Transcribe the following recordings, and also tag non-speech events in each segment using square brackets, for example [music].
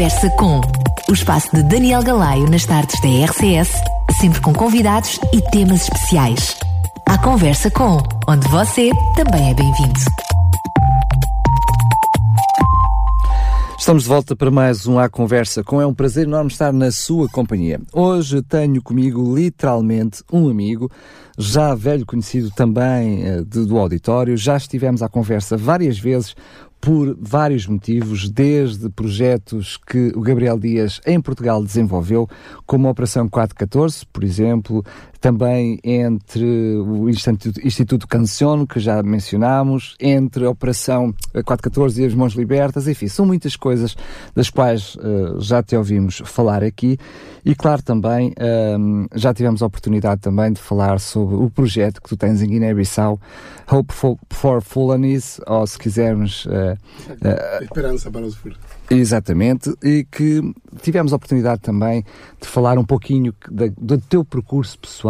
Conversa com o espaço de Daniel Galaio nas tardes da RCS, sempre com convidados e temas especiais. A Conversa com, onde você também é bem-vindo. Estamos de volta para mais um A Conversa com. É um prazer enorme estar na sua companhia. Hoje tenho comigo literalmente um amigo, já velho conhecido também uh, de, do auditório. Já estivemos à conversa várias vezes por vários motivos, desde projetos que o Gabriel Dias em Portugal desenvolveu, como a Operação 414, por exemplo, também entre o Instituto, Instituto Canciono, que já mencionámos, entre a Operação 414 e as Mãos Libertas, enfim, são muitas coisas das quais uh, já te ouvimos falar aqui e, claro, também um, já tivemos a oportunidade também de falar sobre o projeto que tu tens em Guiné-Bissau, Hope for, for Fulanese, ou se quisermos... Uh, uh, Esperança para os fulos. Exatamente, e que tivemos a oportunidade também de falar um pouquinho da, do teu percurso pessoal.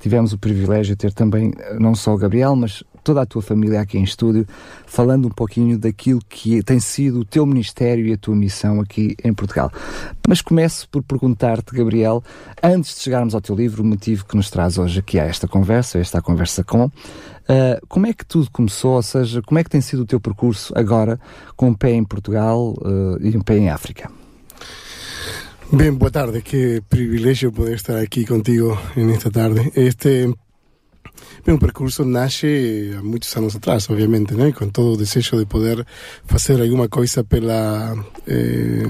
Tivemos o privilégio de ter também não só o Gabriel, mas toda a tua família aqui em estúdio, falando um pouquinho daquilo que tem sido o teu ministério e a tua missão aqui em Portugal. Mas começo por perguntar-te, Gabriel, antes de chegarmos ao teu livro, o motivo que nos traz hoje aqui a esta conversa, esta conversa com, Uh, como é que tudo começou? Ou seja, como é que tem sido o teu percurso agora com um pé em Portugal uh, e um pé em África? Bem, boa tarde, que privilégio poder estar aqui contigo nesta tarde. Este Bem, o percurso nasce há muitos anos atrás, obviamente, né? com todo o desejo de poder fazer alguma coisa pela, eh,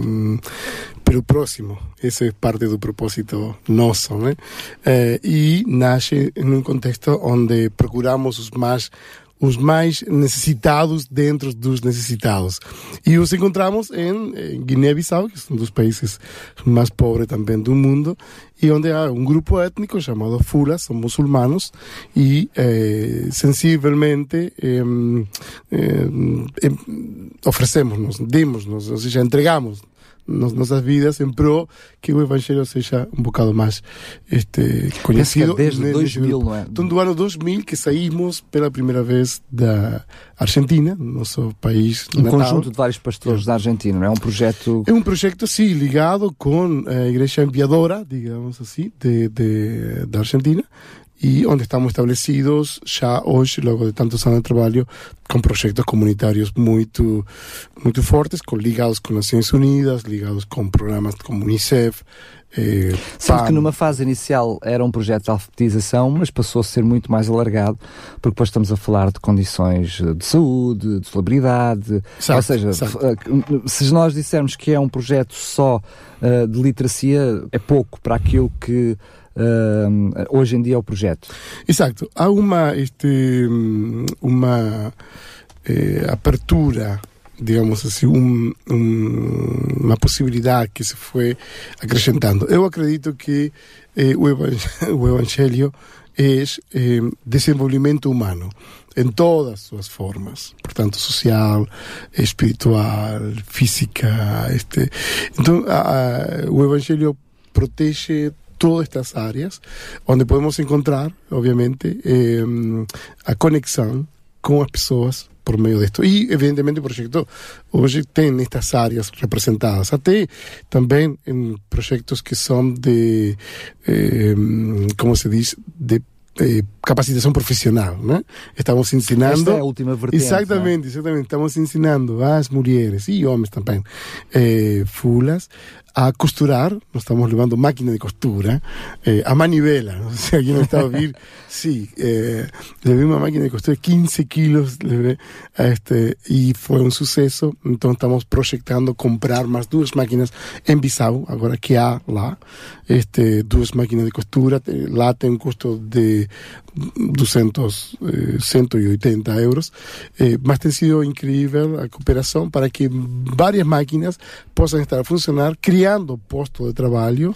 pelo próximo. Esse é parte do propósito nosso. Né? Eh, e nasce em um contexto onde procuramos os mais os mais necessitados dentro dos necessitados. E os encontramos em, em Guiné-Bissau, que é um dos países mais pobres também do mundo, e onde há um grupo étnico chamado Fulas, são muçulmanos, e eh, sensivelmente eh, eh, oferecemos-nos, dimos-nos, ou seja, entregamos nossas vidas em pro que o Evangelho seja um bocado mais este, conhecido. Desde 2000, não é? Então, do ano 2000 que saímos pela primeira vez da Argentina, nosso país Um natal. conjunto de vários pastores é. da Argentina, não é? Um projeto... É um projeto, sim, ligado com a Igreja Enviadora, digamos assim, de, de, da Argentina, e onde estamos estabelecidos já hoje, logo de tantos anos de trabalho, com projetos comunitários muito, muito fortes, com, ligados com Nações Unidas, ligados com programas como Unicef. Eh, Sendo que numa fase inicial era um projeto de alfabetização, mas passou a ser muito mais alargado, porque depois estamos a falar de condições de saúde, de celebridade. Ou seja, eh, se nós dissermos que é um projeto só uh, de literacia, é pouco para aquilo que hoje em dia o projeto. Exato. Há uma, este, uma eh, apertura digamos assim, um, um, uma possibilidade que se foi acrescentando. Eu acredito que eh, o, evangelho, [laughs] o Evangelho é eh, desenvolvimento humano em todas as suas formas, portanto, social, espiritual, física. Este. Então, a, a, o Evangelho protege todas estas áreas, onde podemos encontrar, obviamente, eh, a conexão com as pessoas por meio disto. E, evidentemente, o projeto hoje tem estas áreas representadas, até também em projetos que são de, eh, como se diz, de eh, capacitação profissional, né? Estamos ensinando. Esta é a última vertente. Exatamente, exatamente. Estamos ensinando às mulheres e homens também, eh, fulas, a costurar, nós estamos levando máquina de costura, eh, a manivela, não se alguém está a ouvir, sí, eh, levei uma máquina de costura, 15 quilos levei a este, e foi um sucesso, então estamos projetando comprar mais duas máquinas em Bissau, agora que há lá, este, duas máquinas de costura, lá tem um custo de 200, eh, 180 euros, eh, mas tem sido incrível a cooperação para que várias máquinas possam estar a funcionar, criando postos de trabalho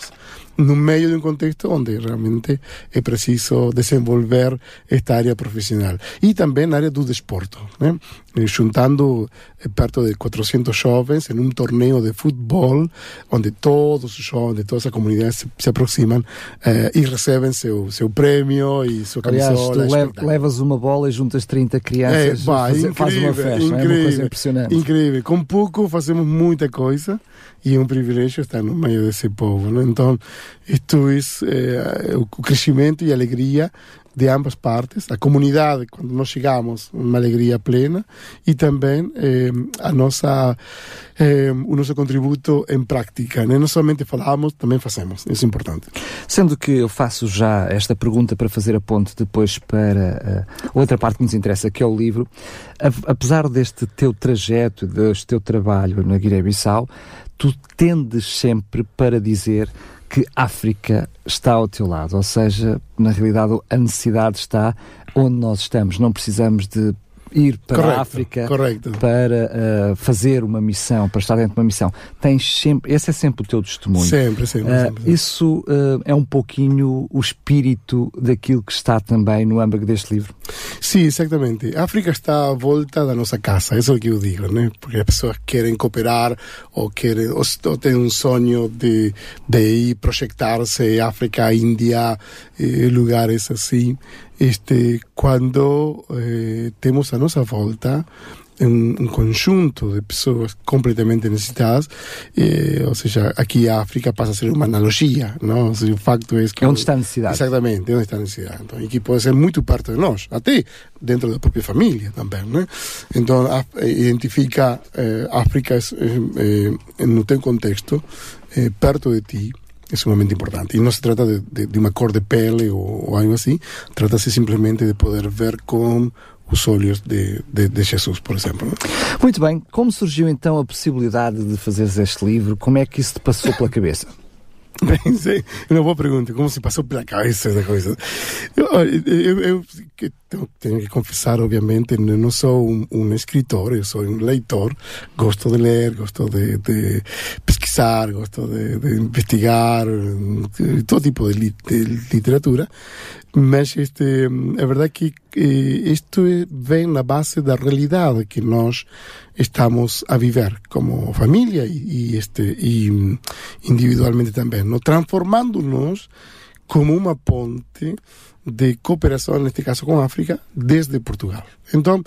no meio de um contexto onde realmente é preciso desenvolver esta área profissional. E também na área do desporto, né? juntando perto de 400 jovens em um torneio de futebol, onde todos os jovens de toda essa comunidade se, se aproximam eh, e recebem seu, seu prêmio e sua camisola. Aliás, tu levas uma bola e juntas 30 crianças, é, pá, faz, incrível, faz uma festa, incrível, é uma coisa impressionante. Incrível, com pouco fazemos muita coisa e é um privilégio estar no meio desse povo. Né? Então, isto é, é o e a alegria de ambas partes, a comunidade, quando nós chegamos, uma alegria plena, e também eh, a nossa, eh, o nosso contributo em prática. Né? Não somente falamos, também fazemos. Isso é importante. Sendo que eu faço já esta pergunta para fazer a ponte depois para uh, outra parte que nos interessa, que é o livro, apesar deste teu trajeto, deste teu trabalho na Guiné-Bissau, tu tendes sempre para dizer que África está ao teu lado, ou seja, na realidade a necessidade está onde nós estamos. Não precisamos de ir para correcto, a África correcto. para uh, fazer uma missão, para estar dentro de uma missão. Tens sempre, esse é sempre o teu testemunho. Sempre, sempre. Uh, sempre, Isso uh, é um pouquinho o espírito daquilo que está também no âmago deste livro. Sim, exatamente. A África está à volta da nossa casa, isso é o que eu digo, né? Porque as pessoas querem cooperar ou querem ou, ou têm um sonho de, de ir projetar-se África, Índia, lugares assim este, quando eh, temos a nossa volta um, um, conjunto de pessoas completamente necessitadas, eh, ou seja, aqui a África passa a ser uma analogia, não? Seja, o facto é que... É onde está a necessidade. Exatamente, é onde está a necessidade. Então, e que pode ser muito perto de nós, até dentro da própria família também, né? Então, a, identifica eh, África eh, eh, no teu contexto, eh, perto de ti, é sumamente importante. E não se trata de, de, de uma cor de pele ou, ou algo assim, trata-se simplesmente de poder ver com os olhos de, de, de, Jesus, por exemplo. Muito bem. Como surgiu então a possibilidade de fazeres este livro? Como é que isso te passou pela cabeça? [laughs] [laughs] Sei, uma boa pergunta. Como se passou pela cabeça essa coisa? Eu, eu, eu, eu tenho que confessar, obviamente, não sou um, um, escritor, eu sou um leitor. Gosto de ler, gosto de, de pesquisar, gosto de, de, investigar, todo tipo de, de literatura. Mas este, a verdade é que isto vem na base da realidade que nós estamos a viver como família e, e este, e individualmente também, no? transformando-nos como uma ponte de cooperação, neste caso com a África, desde Portugal. Então,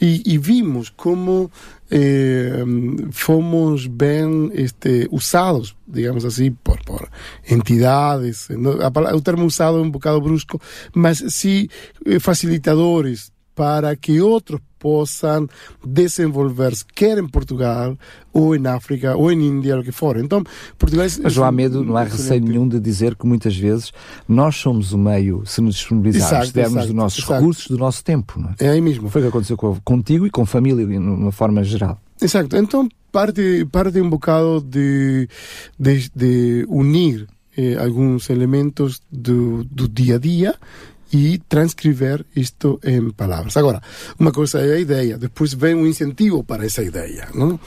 e, e vimos como eh, fomos bem este, usados, digamos assim, por, por entidades. No, a, o termo usado é um bocado brusco, mas sim eh, facilitadores para que outros possam desenvolver-se, quer em Portugal, ou em África, ou em Índia, o que for. Então, Portugal... Mas não há medo, não há receio nenhum de dizer que muitas vezes nós somos o meio, se nos disponibilizarmos, dermos dos nossos exato. recursos, do nosso tempo. Não é? é aí mesmo. Foi o que aconteceu contigo e com a família, de uma forma geral. Exato. Então, parte, parte um bocado de, de, de unir eh, alguns elementos do, do dia a dia e transcrever isto em palavras. Agora, uma coisa é a ideia, depois vem um incentivo para essa ideia. Não?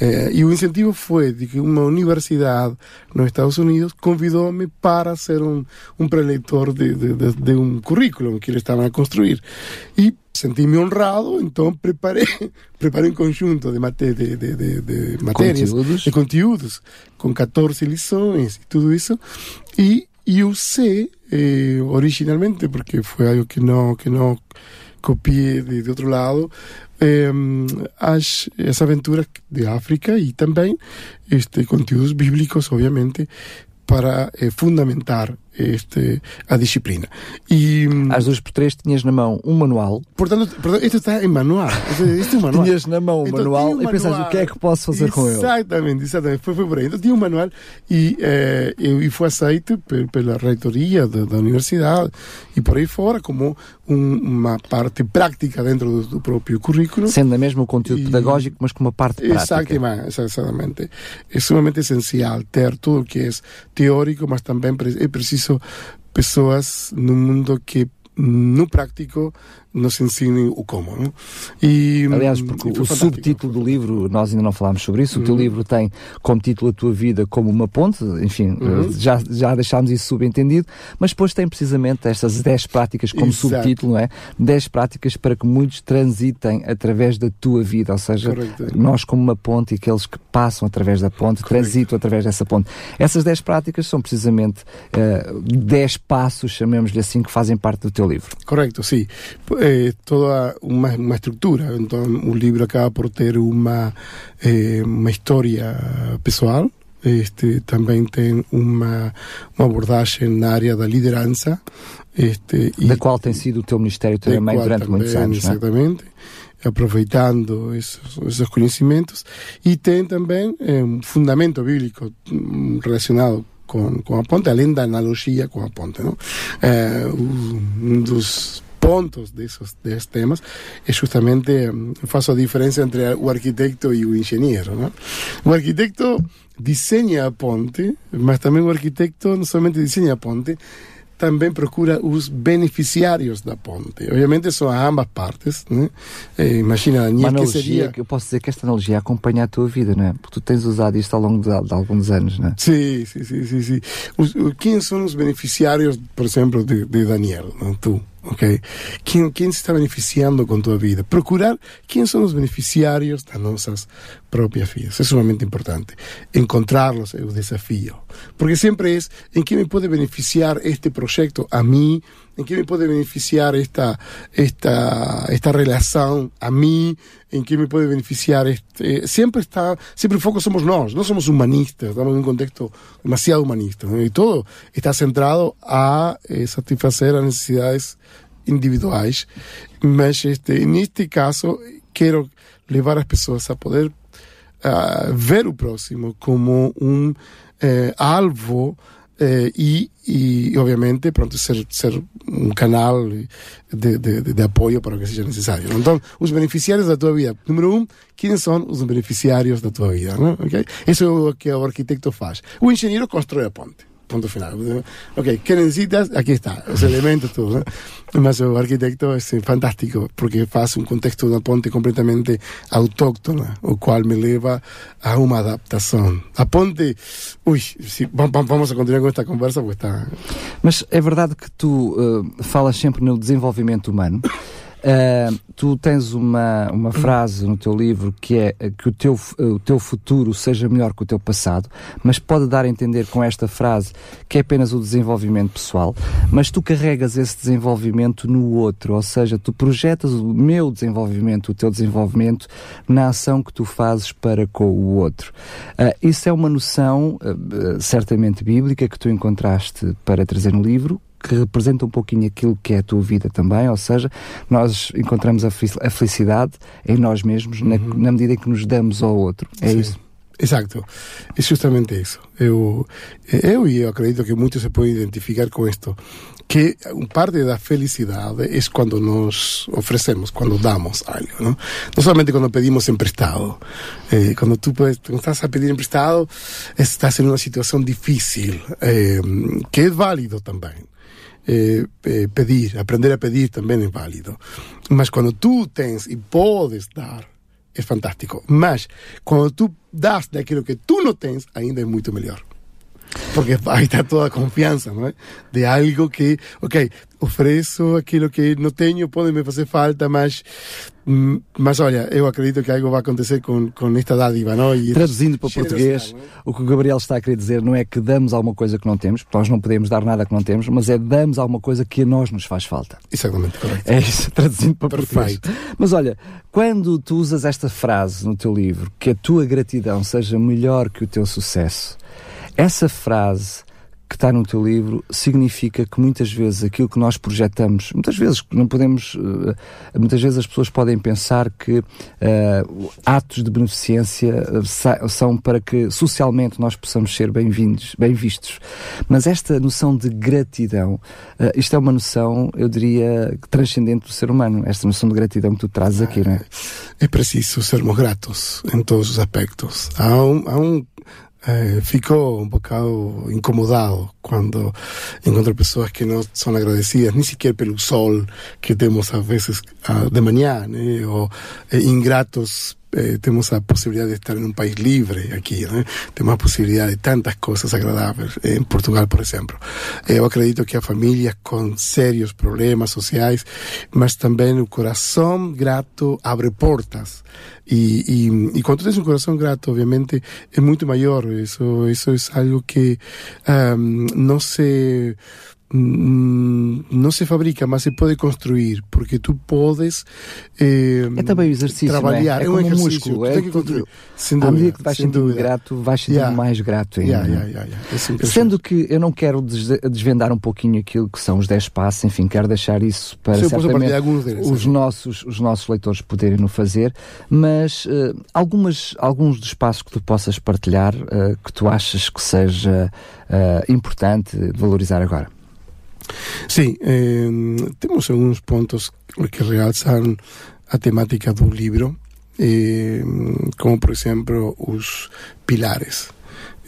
Eh, e o incentivo foi de que uma universidade nos Estados Unidos convidou-me para ser um, um preleitor de, de, de, de um currículo que eles estavam a construir. E senti-me honrado, então preparei, [laughs] preparei um conjunto de, mate, de, de, de, de matérias, conteúdos. de conteúdos, com 14 lições e tudo isso, e e usei eh, originalmente, porque foi algo que não, que não copiei de, de outro lado, eh, as, as aventuras de África e também este, conteúdos bíblicos, obviamente, para eh, fundamentar este, a disciplina. E, Às duas por três tinhas na mão um manual. Portanto, portanto isto está em manual. Isto é um manual. tinhas na mão um então, manual, e pensaste o que é que posso fazer com ele. Exatamente, exatamente. Foi, foi por aí. Então tinha um manual e, eh, e foi aceito pela reitoria da, da, universidade e por aí fora como um, uma parte prática dentro do, do, próprio currículo. Sendo mesmo o conteúdo e, pedagógico, mas com uma parte prática. Exatamente, exatamente. É sumamente essencial ter tudo o que é teórico, mas também é preciso pessoas no mundo que no prático nos ensinem o como. Não? E, Aliás, porque o subtítulo do livro, nós ainda não falámos sobre isso, uhum. o teu uhum. livro tem como título a tua vida como uma ponte, enfim, uhum. já, já deixámos isso subentendido, mas depois tem precisamente estas 10 práticas como Exato. subtítulo, não é? 10 práticas para que muitos transitem através da tua vida, ou seja, Correcto. nós como uma ponte e aqueles que passam através da ponte, Correcto. transitam através dessa ponte. Essas 10 práticas são precisamente uh, eh, 10 passos, chamemos-lhe assim, que fazem parte do teu livro. Correcto, sim eh, toda uma, uma estrutura. Então, o livro acaba por ter uma, eh, uma história pessoal, este, também tem uma, uma abordagem na área da liderança. Este, da e, qual tem sido o teu ministério também durante também, muitos anos. Exatamente. Aproveitando esses, esses, conhecimentos. E tem também eh, um fundamento bíblico mm, relacionado com, com a ponte, além da analogia com a ponte. Não? Um dos pontos desses, desses temas é justamente faço a diferença entre o arquiteto e o engenheiro. Não? O arquiteto desenha a ponte, mas também o arquiteto não somente desenha a ponte, também procura os beneficiários da ponte. Obviamente são ambas partes. Né? imagina, Daniel, Uma que seria... eu posso dizer que esta analogia acompanha a tua vida, não é? Porque tu tens usado isto ao longo de, de alguns anos, não é? Sim, sim, sim. sim, sim. Os, quem são os beneficiários, por exemplo, de, de Daniel? Não? Tu ok? Quem, quem se está beneficiando com tua vida? Procurar quem são os beneficiários das nossas próprias vidas. É sumamente importante. Encontrá-los é o desafio. Porque sempre é em que me pode beneficiar este projeto a mim, em que me pode beneficiar esta, esta, esta relação a mim, em que me pode beneficiar este, sempre está, sempre o foco somos nós, não somos humanistas, estamos em um contexto demasiado humanista, e todo está centrado a eh, as necessidades individuais, mas este, neste caso quero levar as pessoas a poder uh, ver o próximo como um uh, alvo eh, y, y, obviamente pronto ser, ser un canal de, de, de, apoyo para lo que sea necesario. Entonces, los beneficiarios de tu vida. Número uno, ¿quiénes son los beneficiarios de tu vida? Okay? Eso es lo que el arquitecto hace. O ingeniero construye a ponte. Punto final. Ok, ¿qué necesitas? Aquí está, los elementos, todo. ¿no? O arquitecto é fantástico porque faz um contexto da ponte completamente autóctona, o qual me leva a uma adaptação. A ponte, ui, si, vamos a continuar com esta conversa porque está. Mas é verdade que tu uh, falas sempre no desenvolvimento humano. Uh, tu tens uma, uma frase no teu livro que é que o teu, o teu futuro seja melhor que o teu passado, mas pode dar a entender com esta frase que é apenas o desenvolvimento pessoal, mas tu carregas esse desenvolvimento no outro, ou seja, tu projetas o meu desenvolvimento, o teu desenvolvimento na ação que tu fazes para com o outro. Uh, isso é uma noção uh, certamente bíblica que tu encontraste para trazer no livro, que representa um pouquinho aquilo que é a tua vida também, ou seja, nós encontramos a, felicidade em nós mesmos uhum. na, na, medida em que nos damos ao outro. É Sim. isso? Exato, é justamente isso. Eu, eu e eu acredito que muitos se podem identificar com isto, que parte da felicidade é quando nos oferecemos, quando damos algo, não? Não somente quando pedimos emprestado. Eh, quando tu estás a pedir emprestado, estás em uma situação difícil, eh, que é válido também. Eh, eh, pedir, aprender a pedir también es válido. Mas cuando tú tens y podes dar, es fantástico. Mas cuando tú das daquilo que tú no tens, ainda é muito melhor. Porque aí está toda a confiança, não é? De algo que, ok, ofereço aquilo que não tenho, pode me fazer falta, mas mas olha, eu acredito que algo vai acontecer com, com esta dádiva, não? E Traduzindo para português, é? o que o Gabriel está a querer dizer não é que damos alguma coisa que não temos, porque nós não podemos dar nada que não temos, mas é damos alguma coisa que a nós nos faz falta. Exatamente, correto. É isso, [laughs] traduzindo para Perfeito. português. Mas olha, quando tu usas esta frase no teu livro, que a tua gratidão seja melhor que o teu sucesso, essa frase que está no teu livro significa que muitas vezes aquilo que nós projetamos, muitas vezes não podemos, uh, muitas vezes as pessoas podem pensar que uh, atos de beneficência uh, são para que socialmente nós possamos ser bem-vindos, bem vistos. Mas esta noção de gratidão, isto é uma noção, eu diria, transcendente do ser humano, esta noção de gratidão que tu trazes aqui, não é? É preciso sermos gratos em todos os aspectos. Há um, há um eh, ficou um bocado incomodado quando encontro pessoas que não são agradecidas nem sequer pelo sol que temos às vezes de manhã, né? ou eh, ingratos eh, temos a possibilidade de estar em um país livre aqui, né? temos a possibilidade de tantas coisas agradáveis em Portugal, por exemplo. Eu acredito que a família com sérios problemas sociais, mas também o coração grato abre portas. E, e, e quando tens um coração grato, obviamente, é muito maior. Isso, isso é algo que um, não se Mm, não se fabrica, mas se pode construir, porque tu podes eh, é também o exercício, trabalhar, é? é, é um exercício, músculo, é que construir. Sem dúvida, à medida que vais sentindo grato, vais sentindo yeah. mais grato ainda. Yeah, yeah, é Sendo que eu não quero desvendar um pouquinho aquilo que são os 10 passos, enfim, quero deixar isso para certamente deles, os, nossos, os nossos leitores poderem no fazer, mas uh, algumas, alguns dos passos que tu possas partilhar uh, que tu achas que seja uh, importante valorizar agora. Sí, eh, temos algúns pontos que realzan a temática do libro, eh, como por exemplo os pilares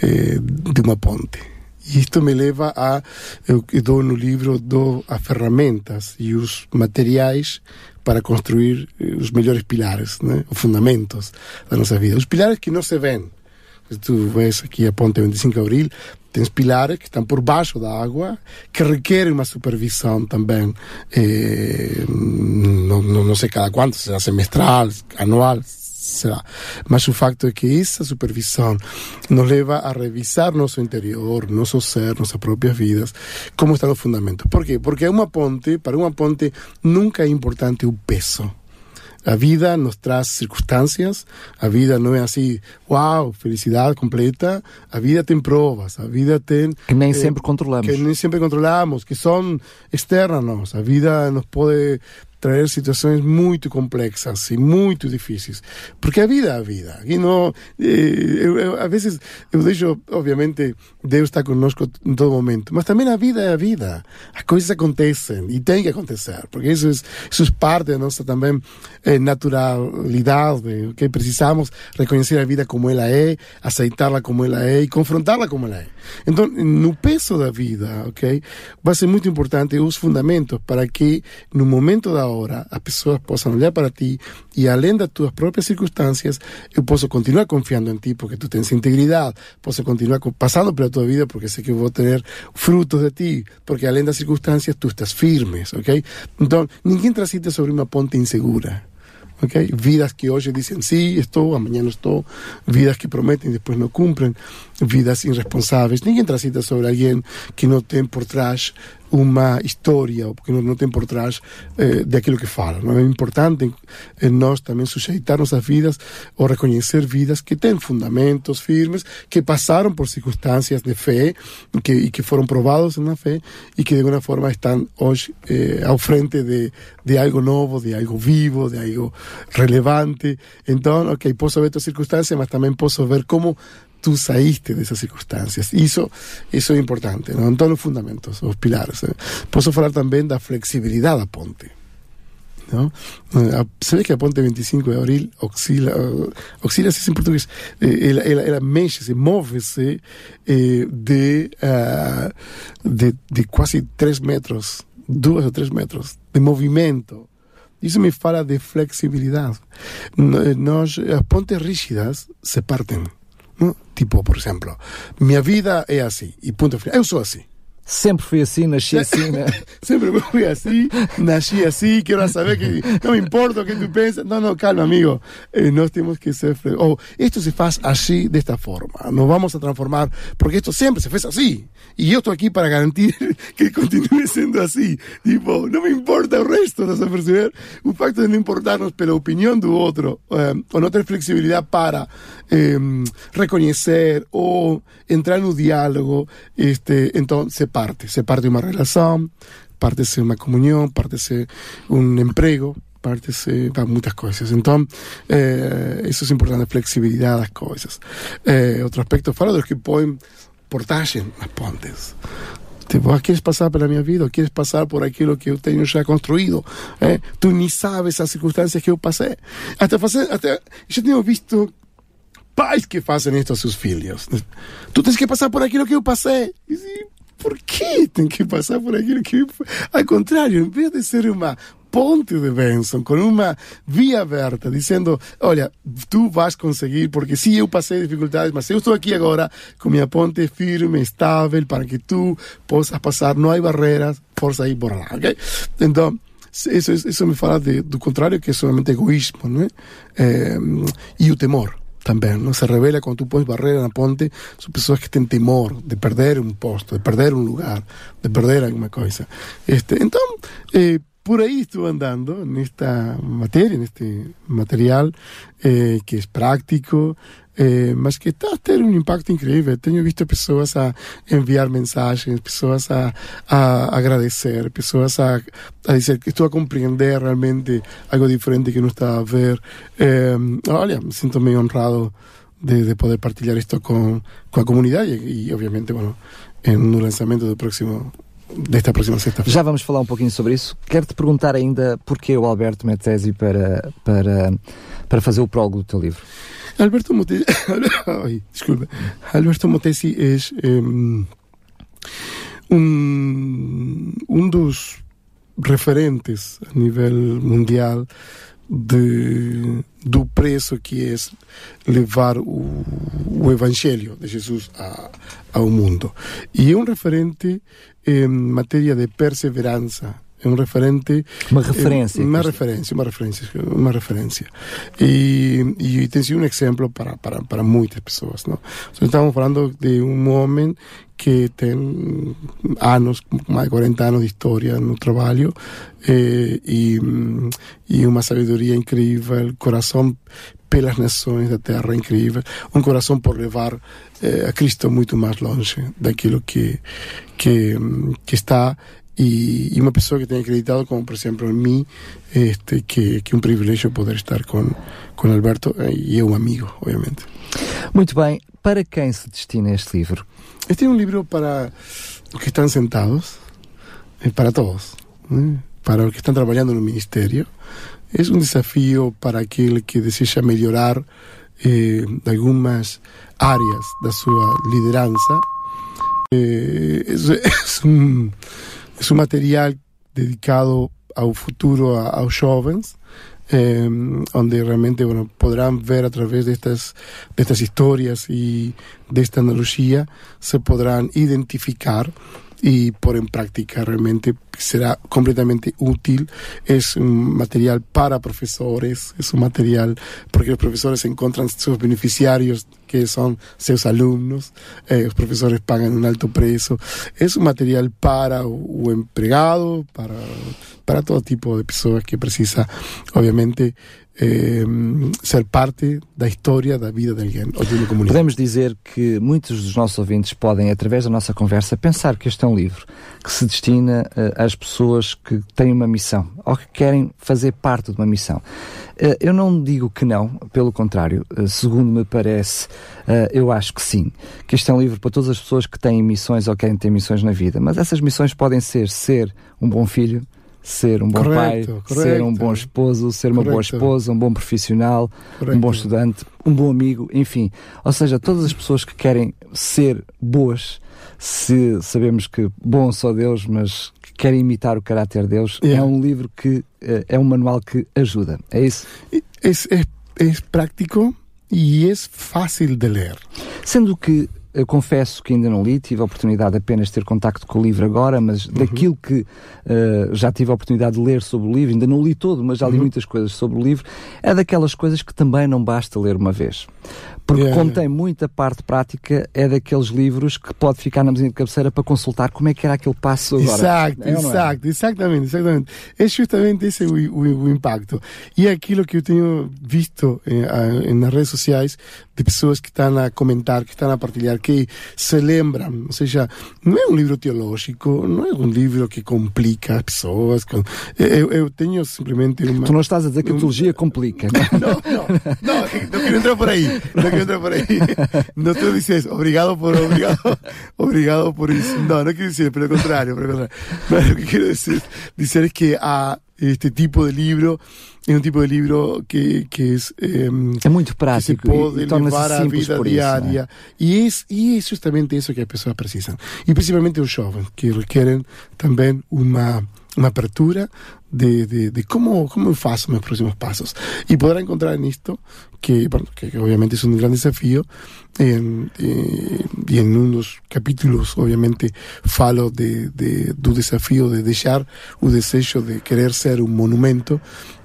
eh, de unha ponte. E isto me leva a, eu dou no livro, dou as ferramentas e os materiais para construir eh, os melhores pilares, né? os fundamentos da nossa vida. Os pilares que não se ven. Tu ves aqui a ponte 25 de Abril, tens pilares que estão por baixo da água, que requerem uma supervisão também, eh, não, não, não sei cada quanto, será semestral, anual, será. Mas o facto é que essa supervisão nos leva a revisar nosso interior, nosso ser, nossas próprias vidas, como estão os fundamentos. Por quê? Porque uma ponte, para uma ponte, nunca é importante o peso. A vida nos traz circunstâncias, a vida não é assim, uau, felicidade completa. A vida tem provas, a vida tem. Que nem eh, sempre controlamos. Que nem sempre controlamos, que são externas a nós. A vida nos pode trazer situações muito complexas e muito difíceis. Porque a vida é a vida. E não, eh, eu, eu, às vezes eu deixo, obviamente, Deus está conosco em todo momento, mas também a vida é a vida. As coisas acontecem e tem que acontecer, porque isso é, isso é parte da nossa também eh, naturalidade. Okay? Precisamos reconhecer a vida como ela é, aceitá-la como ela é e confrontá-la como ela é. Então, no peso da vida, ok, vai ser muito importante os fundamentos para que no momento da hora as pessoas possam olhar para ti e além das tuas próprias circunstâncias, eu posso continuar confiando em ti porque tu tens integridade, posso continuar passando pela tua vida porque sei que eu vou ter frutos de ti, porque além das circunstâncias tu estás firmes, ok? Então, ninguém transita sobre uma ponte insegura. Okay? Vidas que hoje dizem sim, estou, amanhã não estou, vidas que prometem e depois não cumprem, vidas irresponsáveis. Ninguém transita sobre alguém que não tem por trás uma história, porque não, não tem por trás eh, daquilo que fala. Não é importante eh, nós também sujeitar nossas vidas ou reconhecer vidas que têm fundamentos firmes, que passaram por circunstâncias de fé que, e que foram provados na fé e que de alguma forma estão hoje eh, ao frente de, de algo novo, de algo vivo, de algo relevante. Então, ok, posso ver estas circunstâncias, mas também posso ver como tú saíste de esas circunstancias. Iso, iso é importante, non? Entón, os fundamentos, os pilares. Eh? Posso falar tamén da flexibilidade da ponte. ¿no? Eh, se ve que a ponte 25 de abril oscila, oscila en portugués, eh, ela, mexe-se, move-se eh, de, uh, de, de quase 3 metros, 2 ou 3 metros de movimento. Isso me fala de flexibilidade. Nós, as pontes rígidas se partem. ¿no? Tipo, por exemplo, minha vida é assim e ponto final. Eu sou assim. Sempre fui assim, nasci assim, né? [laughs] Sempre fui assim, nasci assim, quero saber que não me importa o que tu pensas. Não, não, calma, amigo. Eh, nós temos que ser. Ou oh, isto se faz assim, desta forma. Nos vamos a transformar, porque isto sempre se fez assim. E eu estou aqui para garantir [laughs] que continue sendo assim. Tipo, não me importa o resto, não se perceber? O facto de não importarnos pela opinião do outro, eh, ou não ter flexibilidade para eh, reconhecer ou entrar no diálogo, este, então se parte, se parte uma relação, parte-se uma comunhão, parte-se um emprego, parte-se para muitas coisas. Então, eh, isso é importante, a flexibilidade das coisas. Eh, outro aspecto, falo dos que põem portagem nas pontes. Ah, queres passar pela minha vida, ou queres passar por aquilo que eu tenho já construído. Eh? Tu nem sabes as circunstâncias que eu passei. Até fazer, até, já tenho visto pais que fazem isto a seus filhos. Tu tens que passar por aquilo que eu passei. E, por que tem que passar por aquilo que. Ao contrário, em vez de ser uma ponte de bênção, com uma via aberta, dizendo: Olha, tu vais conseguir, porque sim, eu passei dificuldades, mas eu estou aqui agora com minha ponte firme, estável, para que tu possas passar, não há barreiras, força aí, bora lá, ok? Então, isso, isso me fala de, do contrário, que é somente egoísmo, né? É, e o temor também, não se revela quando tu pões barreira na ponte, são pessoas que têm temor de perder um posto, de perder um lugar, de perder alguma coisa. Este, então, eh, por ahí estuve andando en esta materia, en este material eh, que es práctico, eh, mas que está a ter um impacto incrível. Tenho visto pessoas a enviar mensagens, pessoas a, a agradecer, pessoas a, a dizer que estou a compreender realmente algo diferente que não estava a ver. Eh, olha, me sinto meio honrado de, de, poder partilhar isto com, com a comunidade e, e obviamente, bueno, no lançamento do próximo desta próxima sexta-feira. Já vamos falar um pouquinho sobre isso. Quero-te perguntar ainda porquê o Alberto Metesi para, para, para fazer o prólogo do teu livro. Alberto Motesi, [coughs] Ai, desculpa. Alberto Motesi é um, um dos referentes a nível mundial de, do preço que é levar o, o Evangelho de Jesus a, ao mundo. E é um referente em matéria de perseverança, é um referente. Uma referência uma referência uma referência uma referência. E, e tem sido um exemplo para, para, para muitas pessoas não? Estamos falando de um homem que tem anos mais de 40 anos de história no trabalho eh, e, e uma sabedoria incrível coração pelas nações da terra incrível um coração por levar eh, a Cristo muito mais longe daquilo que que, que está e, e, uma pessoa que tem acreditado, como por exemplo em mim, este, que, que é um privilégio poder estar com, com Alberto e é um amigo, obviamente. Muito bem. Para quem se destina este livro? Este é um livro para os que estão sentados, para todos, né? para os que estão trabalhando no ministério. É um desafio para aquele que deseja melhorar eh, algumas áreas da sua liderança. Eh, é, [laughs] um es un material dedicado ao futuro, a, aos jovens, eh, onde realmente bueno, podrán ver a través de estas, de estas historias y de esta analogía, se podrán identificar y por en práctica realmente será completamente útil. Es un material para profesores, es un material porque los profesores encuentran sus beneficiarios que son sus alumnos, eh, los profesores pagan un alto precio. Es un material para o empregado, para, para todo tipo de personas que precisa, obviamente, eh, ser parte da história da vida de alguém ou de uma comunidade. Podemos dizer que muitos dos nossos ouvintes podem, através da nossa conversa, pensar que este é um livro que se destina uh, às pessoas que têm uma missão ou que querem fazer parte de uma missão. Uh, eu não digo que não, pelo contrário, uh, segundo me parece, eu acho que sim, que este é um livro para todas as pessoas que têm missões ou querem ter missões na vida, mas essas missões podem ser ser um bom filho, ser um bom pai, ser um bom esposo, ser uma boa esposa, um bom profissional, um bom estudante, um bom amigo, enfim. Ou seja, todas as pessoas que querem ser boas, se sabemos que bom só Deus, mas que querem imitar o caráter de Deus, yeah. é um livro que eh, é um manual que ajuda. É isso? É, é, é prático e é fácil de ler. Sendo que eu confesso que ainda não li, tive a oportunidade apenas de ter contacto com o livro agora, mas uhum. daquilo que uh, já tive a oportunidade de ler sobre o livro, ainda não li todo, mas já li uhum. muitas coisas sobre o livro, é daquelas coisas que também não basta ler uma vez. Porque yeah. como tem muita parte prática, é daqueles livros que pode ficar na mesinha de cabeceira para consultar como é que era aquele passo agora. Exato, é, é? exato, é? exatamente, exatamente. É justamente esse o, o, o, impacto. E é aquilo que eu tenho visto eh, nas redes sociais de pessoas que estão a comentar, que estão a partilhar, que se lembram, ou seja, não é um livro teológico, não é um livro que complica as pessoas. Eu, eu, tenho simplesmente uma... Tu não estás a dizer que a teologia complica, não? não, não, não, não quero entrar por aí. Não entra por ahí. No tú dices, obrigado por, obrigado, obrigado por eso. No, no quiero decir, pero lo contrario, pero lo contrario. Pero lo que quiero decir, decir es que a, este tipo de livro é um tipo de livro que, que é, é muito prático que se pode e, levar à vida diária. Isso, e, é, e é justamente isso que as pessoas precisam. E principalmente os jovens, que requerem também uma, uma apertura de, de, de cómo, cómo faço mis próximos pasos. Y podrá encontrar en esto, que, bueno, que, que obviamente es un gran desafío, en, eh, y en unos capítulos, obviamente, falo de, de, desafío de deixar o desejo de querer ser un monumento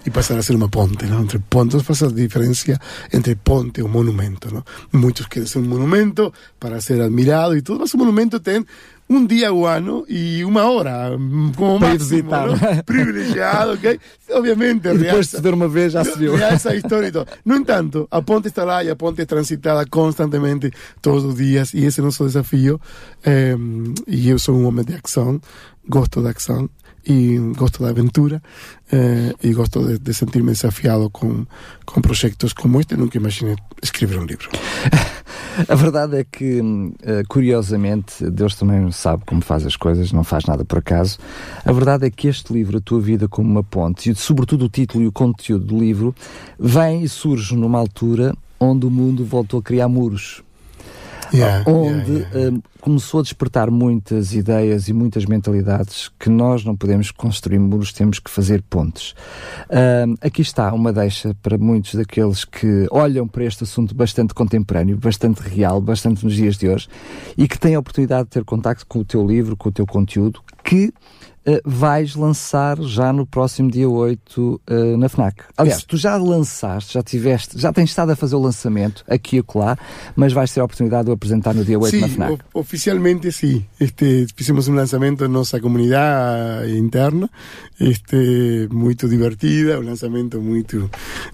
y pasar a ser una ponte, ¿no? Entre pontes pasa la diferencia entre ponte o monumento, ¿no? Muchos quieren ser un monumento para ser admirado y todo, mas un monumento ten un día guano y una hora, como máximo, ¿no? [laughs] privilegiado, ok? Obviamente, e depois de ver uma vez já se viu. essa história e todo. No entanto, a ponte está lá e a ponte é transitada constantemente todos os dias e esse é o nosso desafio. Eh, e eu sou um homem de ação, gosto da ação e gosto da aventura eh, e gosto de, de sentir-me desafiado com, com projetos como este. Nunca imaginei escrever um livro. [laughs] A verdade é que, eh, curiosamente, Deus também sabe como faz as coisas, não faz nada por acaso. A verdade é que este livro, A Tua Vida como uma Ponte, e sobretudo o título e o conteúdo do livro, vem e surge numa altura onde o mundo voltou a criar muros. Yeah, onde yeah, yeah. Uh, começou a despertar muitas ideias e muitas mentalidades que nós não podemos construir muros, temos que fazer pontes. Uh, aqui está uma deixa para muitos daqueles que olham para este assunto bastante contemporâneo, bastante real, bastante nos dias de hoje e que têm a oportunidade de ter contacto com o teu livro, com o teu conteúdo, que Uh, vais lançar já no próximo dia 8 uh, na FNAC. Aliás, Isso. tu já lançaste, já tiveste, já tens estado a fazer o lançamento aqui e acolá, mas vais ter a oportunidade de o apresentar no dia 8 sí, na FNAC. oficialmente sim. Este, fizemos um lançamento na nossa comunidade interna, este, muito divertida, um lançamento muito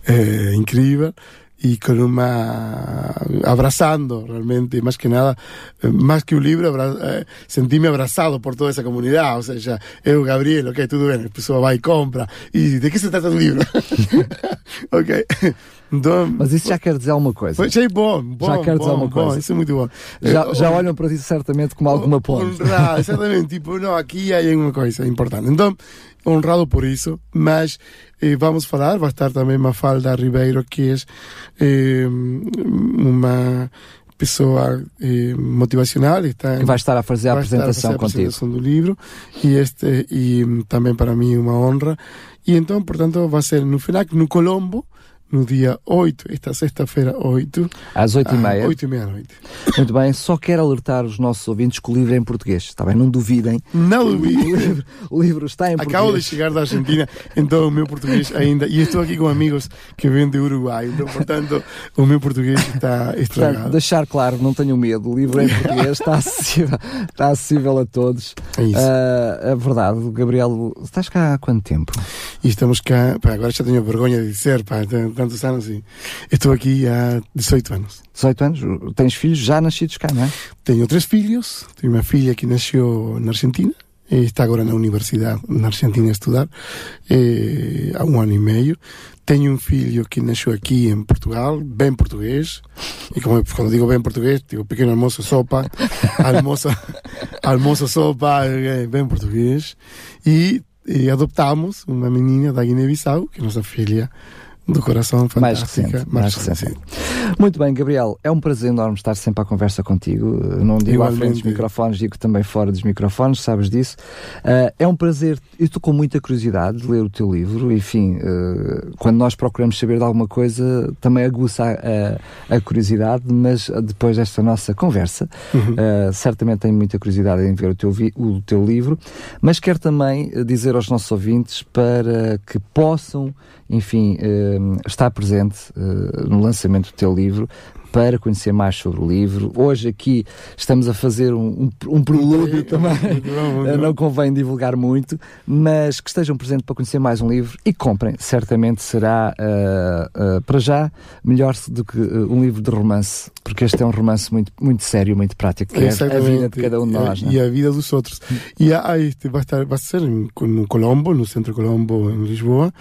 eh, incrível. Y con una abrazando realmente más que nada eh, más que un libro abra, eh, sentirme abrazado por toda esa comunidad. O sea ya eu Gabriel ok tudo bem a pessoa vai e compra. E de que se trata o livro [laughs] ok. Então, mas isso já quer dizer alguma coisa. Já é bom, bom já quer dizer bom, alguma coisa. bom, isso é muito bom. Já, já olham para isso certamente como alguma ponte. honrado, exatamente tipo não aqui há uma coisa importante. Então honrado por isso mas eh, vamos falar, vai estar também Mafalda Ribeiro, que é eh, uma pessoa eh, motivacional está que vai estar a fazer a apresentação a fazer contigo. a apresentação do livro. E este e também para mim uma honra. E então portanto vai ser no FENAC no Colombo no dia 8, esta sexta-feira, 8. Às 8 e meia. 8 e meia noite. Muito bem, só quero alertar os nossos ouvintes que o livro é em português, está bem? Não duvidem. Não duvidem. O livro, o livro está em Acabo português. Acabo de chegar da Argentina, então o meu português ainda. E estou aqui com amigos que vêm de Uruguai, então, portanto, o meu português está estragado. Portanto, deixar claro, não tenham medo, o livro é em português, está [laughs] acessível, está acessível a todos. É isso. Uh, a verdade, Gabriel, estás cá há quanto tempo? E estamos cá, pá, agora já tenho vergonha de dizer, pá, tantos anos e estou aqui há 18 anos. 18 anos? Tens filhos já nascidos cá, não é? Tenho três filhos, tenho uma filha que nasceu na Argentina, está agora na universidade na Argentina a estudar eh, há um ano e meio. Tenho um filho que nasceu aqui em Portugal, bem português. E como, quando digo bem português, digo pequeno almoço, sopa, [laughs] almoço, almoço, sopa, eh, bem português. E, e adoptamos uma menina da Guiné-Bissau, que é nossa filha do coração fantástica. Mais recente. Mais recente. Muito bem, Gabriel, é um prazer enorme estar sempre à conversa contigo. Não digo Igualmente. à frente dos microfones, digo também fora dos microfones, sabes disso. Uh, é um prazer, eu estou com muita curiosidade de ler o teu livro, enfim, uh, quando nós procuramos saber de alguma coisa, também aguça a, a, a curiosidade, mas depois desta nossa conversa, uhum. uh, certamente tenho muita curiosidade em ver o teu, o teu livro, mas quero também dizer aos nossos ouvintes para que possam enfim, uh, está presente uh, no lançamento do teu livro para conhecer mais sobre o livro. Hoje aqui estamos a fazer um, um, um prelúdio também, [laughs] não convém divulgar muito, mas que estejam presentes para conhecer mais um livro e comprem. Certamente será, uh, uh, para já, melhor do que um livro de romance, porque este é um romance muito, muito sério, muito prático, que é a vida de cada um de nós. E, é? a vida dos outros. E há, este, vai, estar, vai ser no Colombo, no Centro Colombo, em Lisboa,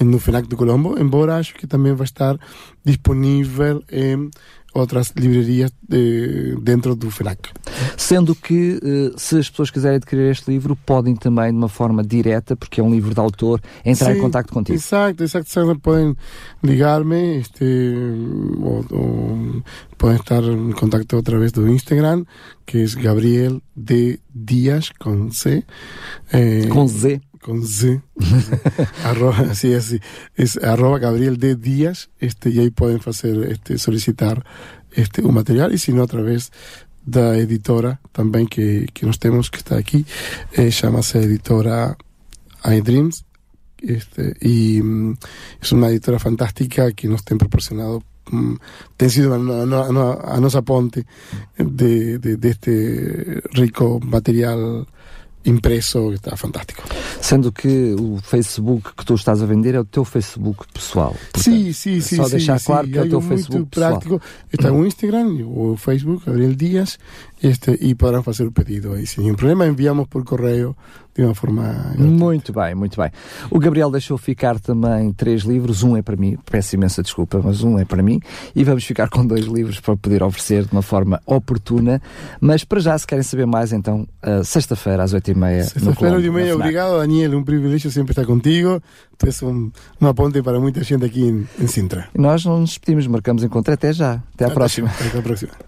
no FENAC de Colombo, embora acho que também vai estar disponível em outras livrarias de, dentro do FENAC. Sendo que, eh, se as pessoas quiserem adquirir este livro, podem também, de uma forma direta, porque é um livro de autor, entrar Sí, em contato contigo. Exacto, exacto. exacto. Pueden ligarme, este, o, o pueden estar en contacto a través de Instagram, que es Gabriel D. Díaz con C. eh, Com Z. con Z, arroba, así, así, es arroba Gabriel D. Díaz, este, y ahí pueden hacer, este, solicitar este, un material, y si no, a través da editora también que, que nos tenemos que está aquí, eh, llámase editora iDreams, este, y mm, es una editora fantástica que nos ten proporcionado mm, sido a, a, a, a nosa ponte de, de, de este rico material impreso que está fantástico. Sendo que o Facebook que tu estás a vender é o teu Facebook pessoal. Portanto, sí, sí, sí. Só sí, deixar sí, claro que é o teu muito Facebook pessoal. práctico. Está en Instagram o Facebook, Gabriel Díaz, este, y podrán hacer un pedido ahí sin ningún problema. Enviamos por correo de uma forma. Muito bem, muito bem. O Gabriel deixou ficar também três livros, um é para mim, peço imensa desculpa, mas um é para mim, e vamos ficar com dois livros para poder oferecer de uma forma oportuna. Mas para já, se querem saber mais, então, sexta-feira às oito e meia. Sexta-feira, Colombo, oito e meia. Obrigado, Daniel. Um privilégio sempre estar contigo. Tu és um, uma ponte para muita gente aqui em, em Sintra. E nós não nos despedimos, marcamos encontro até já. Até à próxima. Até a próxima.